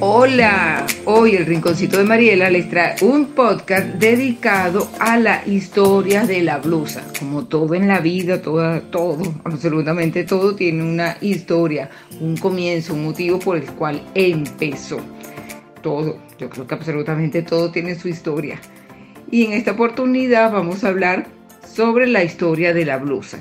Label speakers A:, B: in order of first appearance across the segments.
A: Hola, hoy el Rinconcito de Mariela les trae un podcast dedicado a la historia de la blusa. Como todo en la vida, todo, todo, absolutamente todo tiene una historia, un comienzo, un motivo por el cual empezó. Todo, yo creo que absolutamente todo tiene su historia. Y en esta oportunidad vamos a hablar sobre la historia de la blusa.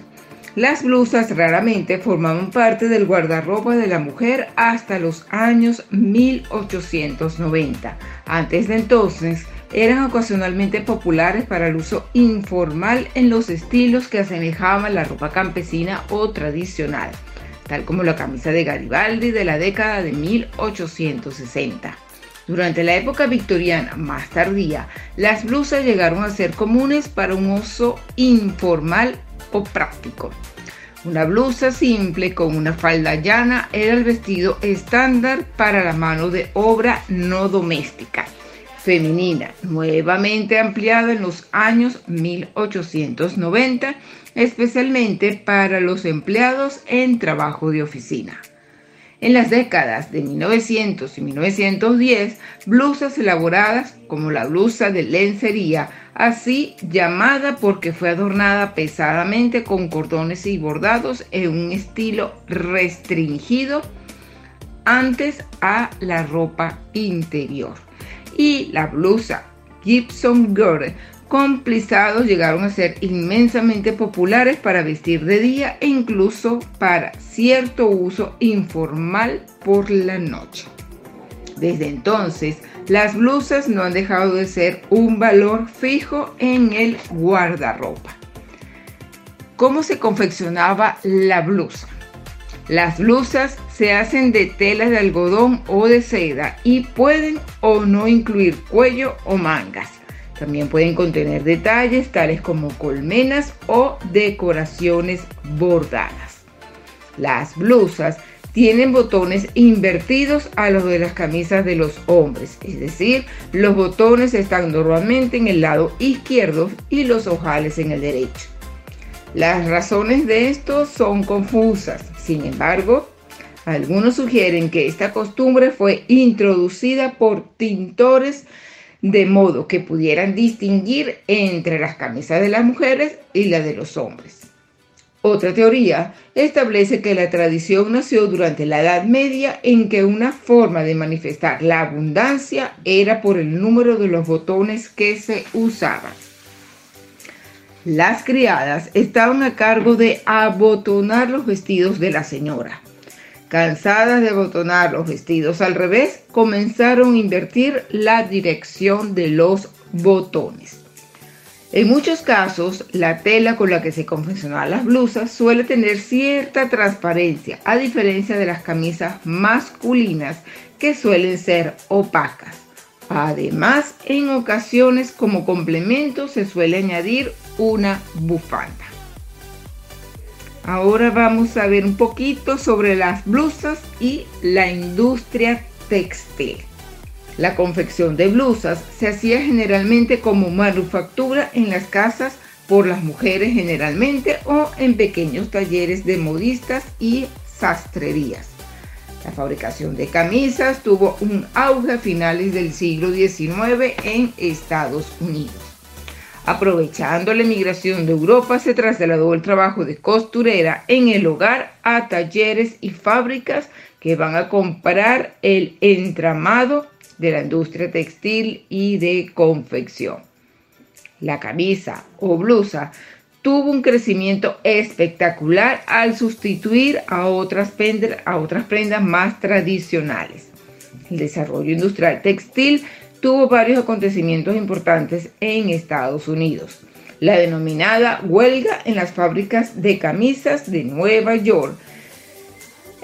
A: Las blusas raramente formaban parte del guardarropa de la mujer hasta los años 1890. Antes de entonces, eran ocasionalmente populares para el uso informal en los estilos que asemejaban la ropa campesina o tradicional, tal como la camisa de Garibaldi de la década de 1860. Durante la época victoriana más tardía, las blusas llegaron a ser comunes para un uso informal o práctico. Una blusa simple con una falda llana era el vestido estándar para la mano de obra no doméstica, femenina, nuevamente ampliado en los años 1890, especialmente para los empleados en trabajo de oficina. En las décadas de 1900 y 1910, blusas elaboradas como la blusa de lencería, así llamada porque fue adornada pesadamente con cordones y bordados en un estilo restringido antes a la ropa interior. Y la blusa Gibson Girl con llegaron a ser inmensamente populares para vestir de día e incluso para cierto uso informal por la noche. Desde entonces, las blusas no han dejado de ser un valor fijo en el guardarropa. ¿Cómo se confeccionaba la blusa? Las blusas se hacen de tela de algodón o de seda y pueden o no incluir cuello o mangas. También pueden contener detalles tales como colmenas o decoraciones bordadas. Las blusas tienen botones invertidos a los de las camisas de los hombres, es decir, los botones están normalmente en el lado izquierdo y los ojales en el derecho. Las razones de esto son confusas, sin embargo, algunos sugieren que esta costumbre fue introducida por tintores de modo que pudieran distinguir entre las camisas de las mujeres y las de los hombres. Otra teoría establece que la tradición nació durante la Edad Media en que una forma de manifestar la abundancia era por el número de los botones que se usaban. Las criadas estaban a cargo de abotonar los vestidos de la señora. Cansadas de botonar los vestidos al revés, comenzaron a invertir la dirección de los botones. En muchos casos, la tela con la que se confeccionaban las blusas suele tener cierta transparencia, a diferencia de las camisas masculinas que suelen ser opacas. Además, en ocasiones como complemento se suele añadir una bufanda. Ahora vamos a ver un poquito sobre las blusas y la industria textil. La confección de blusas se hacía generalmente como manufactura en las casas por las mujeres generalmente o en pequeños talleres de modistas y sastrerías. La fabricación de camisas tuvo un auge a finales del siglo XIX en Estados Unidos. Aprovechando la emigración de Europa, se trasladó el trabajo de costurera en el hogar a talleres y fábricas que van a comprar el entramado de la industria textil y de confección. La camisa o blusa tuvo un crecimiento espectacular al sustituir a otras, prendas, a otras prendas más tradicionales. El desarrollo industrial textil tuvo varios acontecimientos importantes en Estados Unidos. La denominada huelga en las fábricas de camisas de Nueva York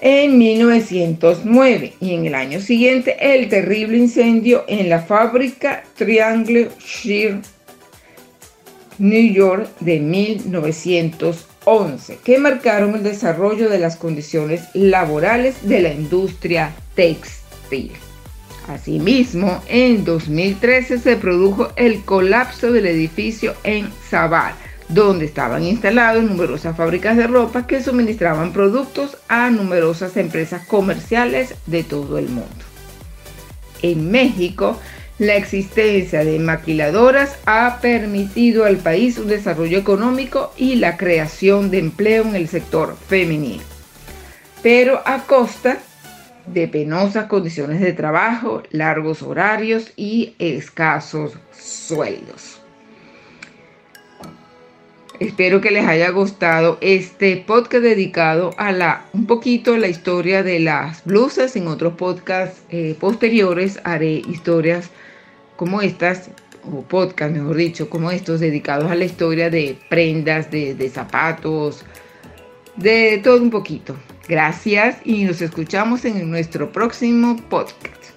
A: en 1909 y en el año siguiente el terrible incendio en la fábrica Triangle Shear New York de 1911 que marcaron el desarrollo de las condiciones laborales de la industria textil. Asimismo, en 2013 se produjo el colapso del edificio en Zabar, donde estaban instaladas numerosas fábricas de ropa que suministraban productos a numerosas empresas comerciales de todo el mundo. en México la existencia de maquiladoras ha permitido al país un desarrollo económico y la creación de empleo en el sector femenino, pero a costa de penosas condiciones de trabajo, largos horarios y escasos sueldos. Espero que les haya gustado este podcast dedicado a la un poquito la historia de las blusas. En otros podcasts eh, posteriores haré historias como estas, o podcast mejor dicho, como estos dedicados a la historia de prendas, de, de zapatos, de todo un poquito. Gracias y nos escuchamos en nuestro próximo podcast.